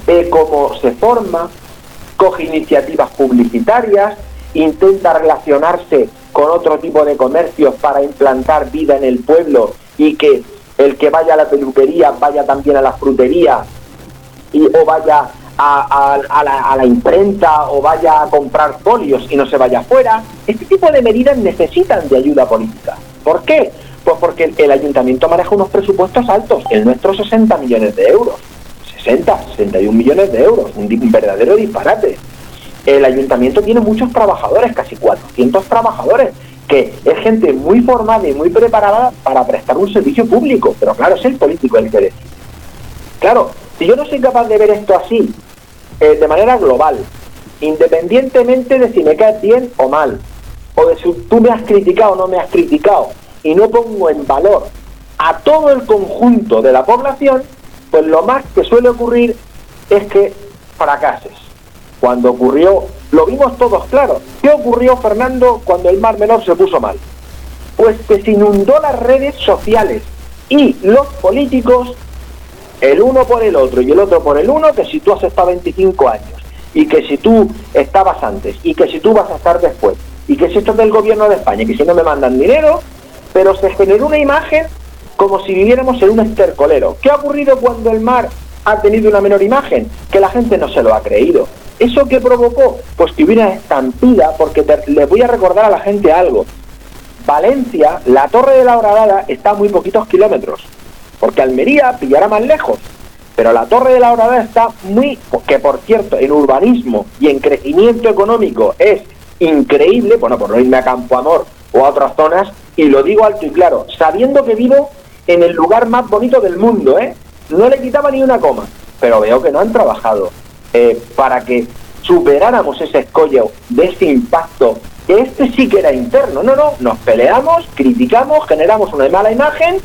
ve cómo se forma, coge iniciativas publicitarias, intenta relacionarse con otro tipo de comercios para implantar vida en el pueblo y que el que vaya a la peluquería vaya también a la frutería y, o vaya a, la, imprenta o vaya a comprar folios y no se vaya afuera. Este tipo de medidas necesitan de ayuda política. ¿Por qué? Pues porque el, ayuntamiento maneja unos presupuestos altos, el nuestro 60 millones de euros. 60, 61 millones de euros, un, verdadero disparate. El ayuntamiento tiene muchos trabajadores, casi 400 trabajadores, que es gente muy formada y muy preparada para prestar un servicio público, pero claro, es el político el que decide. Claro, si yo no soy capaz de ver esto así, eh, de manera global, independientemente de si me caes bien o mal, o de si tú me has criticado o no me has criticado, y no pongo en valor a todo el conjunto de la población, pues lo más que suele ocurrir es que fracases. Cuando ocurrió, lo vimos todos claro. ¿Qué ocurrió, Fernando, cuando el Mar Menor se puso mal? Pues que se inundó las redes sociales y los políticos, el uno por el otro y el otro por el uno, que si tú has estado 25 años y que si tú estabas antes y que si tú vas a estar después y que si esto es del gobierno de España que si no me mandan dinero, pero se generó una imagen como si viviéramos en un estercolero. ¿Qué ha ocurrido cuando el mar ha tenido una menor imagen? Que la gente no se lo ha creído. ¿Eso qué provocó? Pues que hubiera estampida, porque les voy a recordar a la gente algo. Valencia, la Torre de la Horadada está a muy poquitos kilómetros, porque Almería pillará más lejos, pero la Torre de la Horadada está muy, que por cierto, en urbanismo y en crecimiento económico es increíble, bueno, por no irme a Campo Amor o a otras zonas, y lo digo alto y claro, sabiendo que vivo en el lugar más bonito del mundo, ¿eh? No le quitaba ni una coma, pero veo que no han trabajado eh, para que superáramos ese escollo de ese impacto, que este sí que era interno, no, no, nos peleamos, criticamos, generamos una mala imagen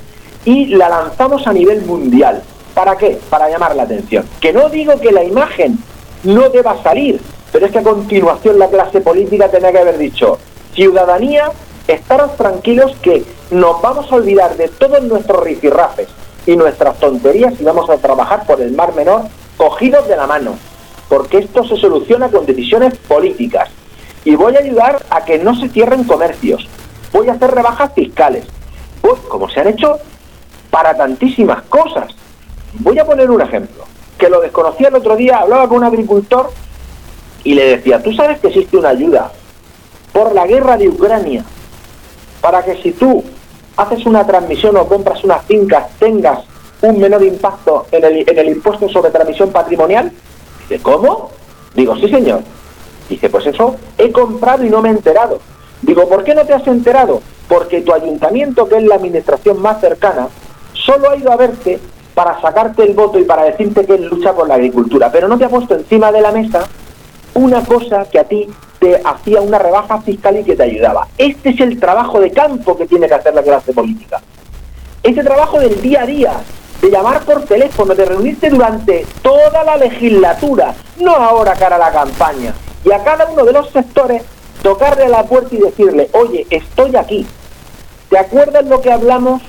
y la lanzamos a nivel mundial. ¿Para qué? Para llamar la atención. Que no digo que la imagen no deba salir, pero es que a continuación la clase política tenía que haber dicho, ciudadanía, estaros tranquilos que nos vamos a olvidar de todos nuestros rifirrafes y nuestras tonterías y vamos a trabajar por el Mar Menor cogidos de la mano. Porque esto se soluciona con decisiones políticas. Y voy a ayudar a que no se cierren comercios. Voy a hacer rebajas fiscales. Como se han hecho para tantísimas cosas. Voy a poner un ejemplo, que lo desconocía el otro día, hablaba con un agricultor y le decía, tú sabes que existe una ayuda por la guerra de Ucrania, para que si tú haces una transmisión o compras unas fincas tengas un menor impacto en el, en el impuesto sobre transmisión patrimonial. Dice, ¿cómo? Digo, sí señor. Dice, pues eso he comprado y no me he enterado. Digo, ¿por qué no te has enterado? Porque tu ayuntamiento, que es la administración más cercana, solo ha ido a verte para sacarte el voto y para decirte que lucha por la agricultura, pero no te ha puesto encima de la mesa una cosa que a ti te hacía una rebaja fiscal y que te ayudaba. Este es el trabajo de campo que tiene que hacer la clase política. Este trabajo del día a día, de llamar por teléfono, de reunirte durante toda la legislatura, no ahora cara a la campaña, y a cada uno de los sectores tocarle a la puerta y decirle, oye, estoy aquí. ¿Te acuerdas lo que hablamos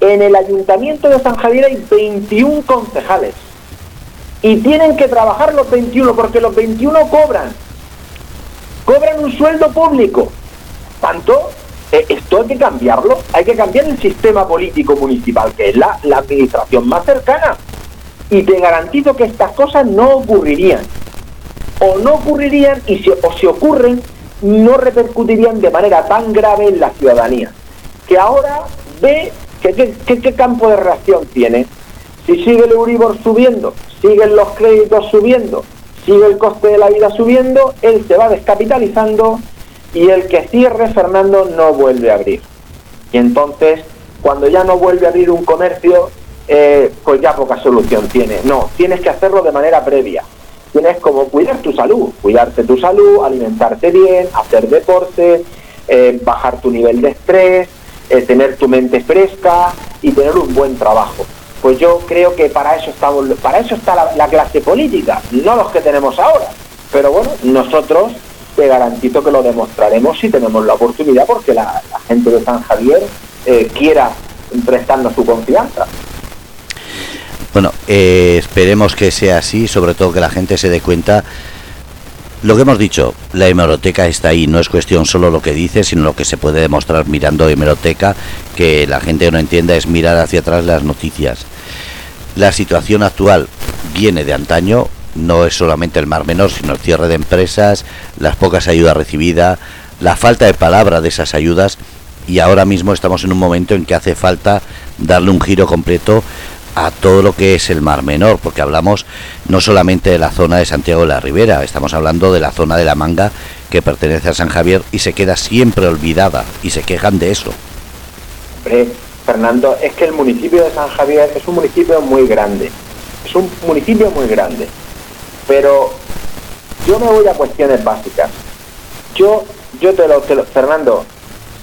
en el ayuntamiento de San Javier hay 21 concejales y tienen que trabajar los 21 porque los 21 cobran. Cobran un sueldo público. Tanto, eh, esto hay que cambiarlo. Hay que cambiar el sistema político municipal, que es la, administración más cercana. Y te garantizo que estas cosas no ocurrirían. O no ocurrirían y si, o si ocurren, no repercutirían de manera tan grave en la ciudadanía. Que ahora ve ¿Qué, campo de reacción tiene? Si sigue el Euribor subiendo, siguen los créditos subiendo, sigue el coste de la vida subiendo, él se va descapitalizando y el que cierre, Fernando, no vuelve a abrir. Y entonces, cuando ya no vuelve a abrir un comercio, eh, pues ya poca solución tiene. No, tienes que hacerlo de manera previa. Tienes como cuidar tu salud, cuidarte tu salud, alimentarte bien, hacer deporte, eh, bajar tu nivel de estrés, eh, tener tu mente fresca y tener un buen trabajo. Pues yo creo que para eso estamos, para eso está la, clase política, no los que tenemos ahora. Pero bueno, nosotros te garantizo que lo demostraremos si tenemos la oportunidad porque la, gente de San Javier eh, quiera prestarnos su confianza.
Bueno, eh, esperemos que sea así, sobre todo que la gente se dé cuenta lo que hemos dicho, la hemeroteca está ahí, no es cuestión solo lo que dice, sino lo que se puede demostrar mirando hemeroteca, que la gente no entienda es mirar hacia atrás las noticias. La situación actual viene de antaño, no es solamente el mar menor, sino el cierre de empresas, las pocas ayudas recibidas, la falta de palabra de esas ayudas y ahora mismo estamos en un momento en que hace falta darle un giro completo a todo lo que es el Mar Menor, porque hablamos no solamente de la zona de Santiago de la Ribera, estamos hablando de la zona de la Manga que pertenece a San Javier y se queda siempre olvidada y se quejan de eso.
Hombre, Fernando, es que el municipio de San Javier es un municipio muy grande, es un municipio muy grande, pero yo me voy a cuestiones básicas. Yo, yo te lo, Fernando,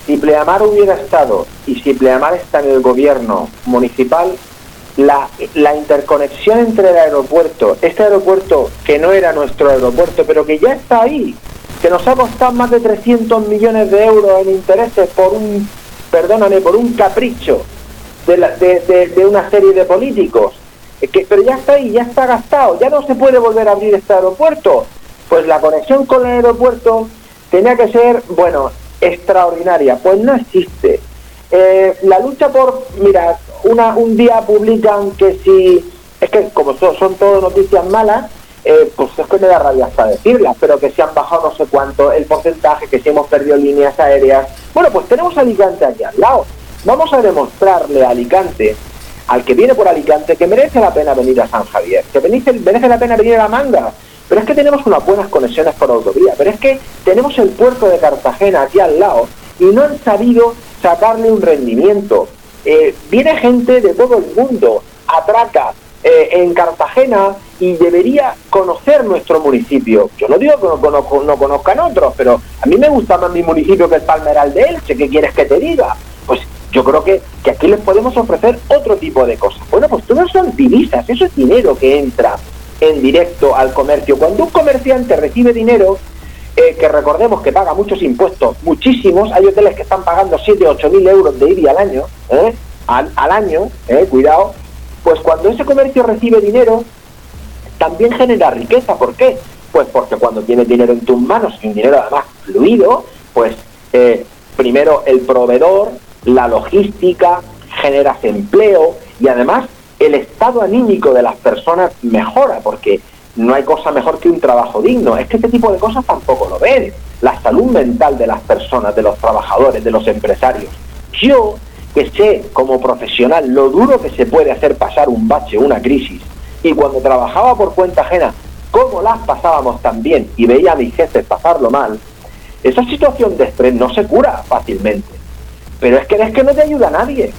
si Pleamar hubiera estado y si Pleamar está en el gobierno municipal, la, interconexión entre el aeropuerto, este aeropuerto que no era nuestro aeropuerto, pero que ya está ahí, que nos ha costado más de 300 millones de euros en intereses por un, perdóname, por un capricho de, una serie de políticos, que, pero ya está ahí, ya está gastado, ya no se puede volver a abrir este aeropuerto. Pues la conexión con el aeropuerto tenía que ser, bueno, extraordinaria, pues no existe. Eh, la lucha por, mira, una, un día publican que si, es que como son, son todo noticias malas, eh, pues es que me da rabia hasta decirlas, pero que se han bajado no sé cuánto el porcentaje, que si hemos perdido líneas aéreas. Bueno, pues tenemos Alicante aquí al lado. Vamos a demostrarle a Alicante, al que viene por Alicante, que merece la pena venir a San Javier, que merece, merece la pena venir a la manga. Pero es que tenemos unas buenas conexiones por autovía, pero es que tenemos el puerto de Cartagena aquí al lado y no han sabido sacarle un rendimiento. Eh, viene gente de todo el mundo, atraca eh, en Cartagena y debería conocer nuestro municipio. Yo no digo que no, no, conozcan otros, pero a mí me gusta más mi municipio que el Palmeral de Elche, ¿qué quieres que te diga? Yo creo que, que aquí les podemos ofrecer otro tipo de cosas. Bueno, pues todo son divisas, eso es dinero que entra en directo al comercio. Cuando un comerciante recibe dinero, eh, que recordemos que paga muchos impuestos, muchísimos, hay hoteles que están pagando 7 o 8 mil euros de IBI al año, ¿eh? al, año, ¿eh? cuidado, pues cuando ese comercio recibe dinero, también genera riqueza. ¿Por qué? Pues porque cuando tienes dinero en tus manos y un dinero además fluido, pues eh, primero el proveedor, la logística, generas empleo y además el estado anímico de las personas mejora porque no hay cosa mejor que un trabajo digno. Es que este tipo de cosas tampoco lo ven. La salud mental de las personas, de los trabajadores, de los empresarios. Yo, que sé como profesional lo duro que se puede hacer pasar un bache, una crisis, y cuando trabajaba por cuenta ajena, cómo las pasábamos también y veía a mis jefes pasarlo mal, esa situación de estrés no se cura fácilmente. Pero es que es que no te ayuda nadie.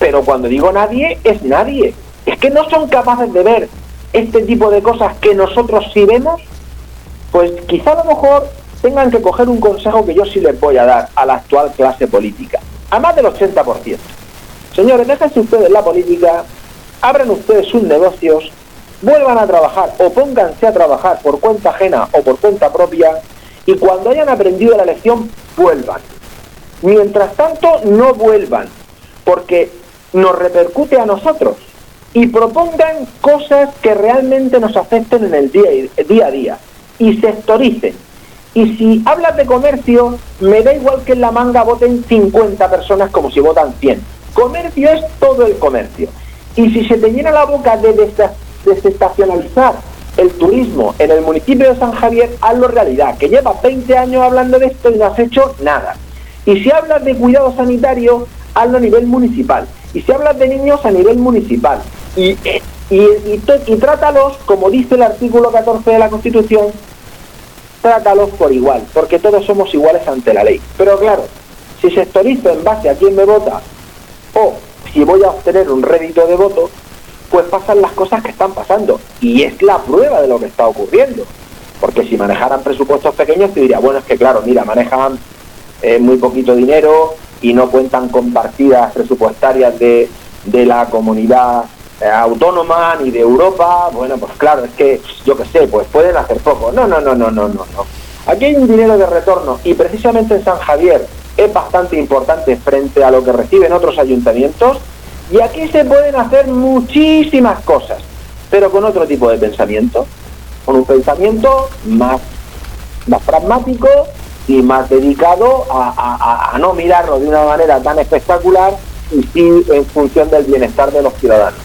Pero cuando digo nadie, es nadie. Es que no son capaces de ver este tipo de cosas que nosotros sí vemos, pues quizá a lo mejor tengan que coger un consejo que yo sí les voy a dar a la actual clase política, a más del 80%. Señores, déjense ustedes la política, abran ustedes sus negocios, vuelvan a trabajar o pónganse a trabajar por cuenta ajena o por cuenta propia y cuando hayan aprendido la lección, vuelvan. Mientras tanto, no vuelvan, porque nos repercute a nosotros y propongan cosas que realmente nos afecten en el día, día a día y sectoricen. Y si hablas de comercio, me da igual que en la manga voten 50 personas como si votan 100. Comercio es todo el comercio. Y si se te llena la boca de desestacionalizar el turismo en el municipio de San Javier, hazlo realidad, que lleva 20 años hablando de esto y no has hecho nada. Y si hablas de cuidado sanitario, hazlo a nivel municipal. Y si hablas de niños, a nivel municipal y, y, trátalos, como dice el artículo 14 de la Constitución, trátalos por igual, porque todos somos iguales ante la ley. Pero claro, si sectorizo en base a quién me vota o si voy a obtener un rédito de voto, pues pasan las cosas que están pasando. Y es la prueba de lo que está ocurriendo. Porque si manejaran presupuestos pequeños, te diría, bueno, es que claro, mira, manejan eh, muy poquito dinero y no cuentan con partidas presupuestarias de, de la comunidad eh, autónoma ni de Europa, bueno, pues claro, es que yo qué sé, pues pueden hacer poco. No, no, no, no, no, no, no. Aquí hay un dinero de retorno y precisamente en San Javier es bastante importante frente a lo que reciben otros ayuntamientos y aquí se pueden hacer muchísimas cosas, pero con otro tipo de pensamiento, con un pensamiento más, más pragmático y más dedicado a, a no mirarlo de una manera tan espectacular y sí en función del bienestar de los ciudadanos.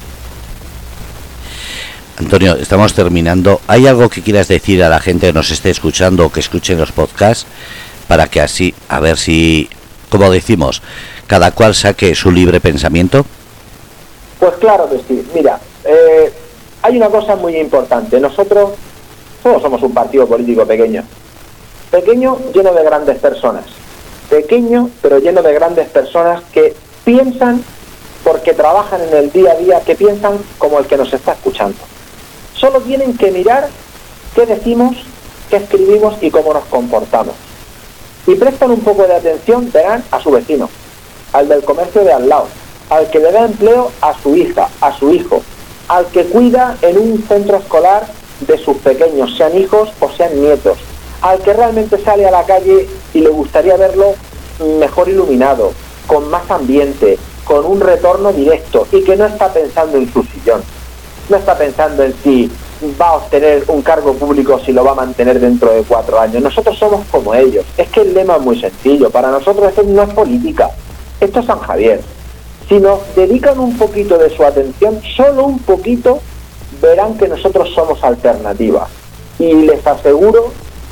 Antonio, estamos terminando. ¿Hay algo que quieras decir a la gente que nos esté escuchando o que escuche los podcasts para que así, a ver si, como decimos, cada cual saque su libre pensamiento?
Pues claro que sí. Mira, eh, hay una cosa muy importante. Nosotros todos somos un partido político pequeño. Pequeño, lleno de grandes personas. Pequeño, pero lleno de grandes personas que piensan porque trabajan en el día a día, que piensan como el que nos está escuchando. Solo tienen que mirar qué decimos, qué escribimos y cómo nos comportamos. Y prestan un poco de atención, verán, a su vecino, al del comercio de al lado, al que le da empleo a su hija, a su hijo, al que cuida en un centro escolar de sus pequeños, sean hijos o sean nietos, al que realmente sale a la calle y le gustaría verlo mejor iluminado, con más ambiente, con un retorno directo y que no está pensando en su sillón no está pensando en si va a obtener un cargo público si lo va a mantener dentro de cuatro años. Nosotros somos como ellos. Es que el lema es muy sencillo. Para nosotros esto no es política. Esto es San Javier. Si nos dedican un poquito de su atención, solo un poquito, verán que nosotros somos alternativa. Y les aseguro,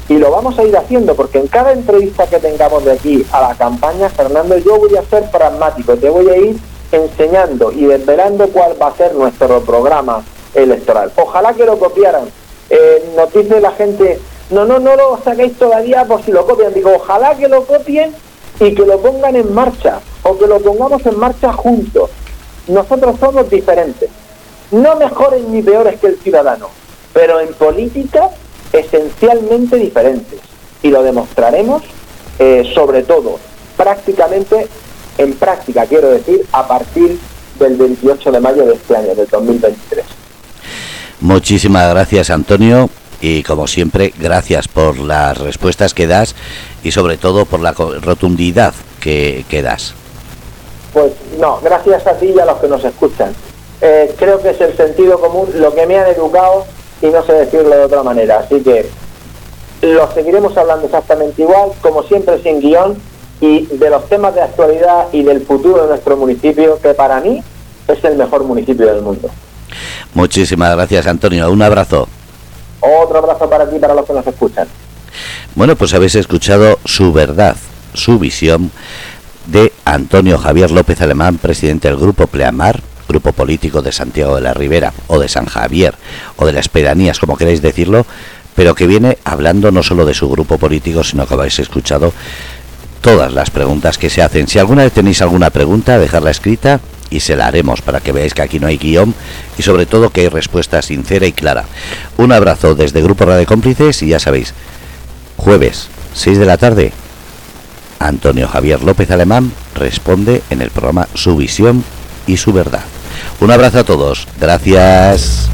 y lo vamos a ir haciendo, porque en cada entrevista que tengamos de aquí a la campaña, Fernando, yo voy a ser pragmático. Te voy a ir enseñando y desvelando cuál va a ser nuestro programa electoral. Ojalá que lo copiaran. Eh, nos dice la gente, no, no, no lo saquéis todavía por si lo copian. Digo, ojalá que lo copien y que lo pongan en marcha o que lo pongamos en marcha juntos. Nosotros somos diferentes, no mejores ni peores que el ciudadano, pero en política esencialmente diferentes. Y lo demostraremos eh, sobre todo prácticamente en práctica, quiero decir, a partir del 28 de mayo de este año, del 2023.
Muchísimas gracias, Antonio. Y como siempre, gracias por las respuestas que das y sobre todo por la rotundidad que, que das.
Pues no, gracias a ti y a los que nos escuchan. Eh, creo que es el sentido común lo que me han educado y no sé decirlo de otra manera. Así que lo seguiremos hablando exactamente igual, como siempre sin guion, y de los temas de actualidad y del futuro de nuestro municipio, que para mí es el mejor municipio del mundo.
Muchísimas gracias, Antonio. Un abrazo.
Otro abrazo para ti para los que nos escuchan.
Bueno, pues habéis escuchado su verdad, su visión de Antonio Javier López Alemán, presidente del Grupo Pleamar, grupo político de Santiago de la Ribera o de San Javier o de las pedanías, como queréis decirlo, pero que viene hablando no solo de su grupo político, sino que habéis escuchado todas las preguntas que se hacen. Si alguna vez tenéis alguna pregunta, dejadla escrita y se la haremos para que veáis que aquí no hay guion y sobre todo que hay respuesta sincera y clara. Un abrazo desde Grupo Radio Cómplices y ya sabéis, jueves, 6 de la tarde, Antonio Javier López Alemán responde en el programa Su visión y su verdad. Un abrazo a todos. Gracias.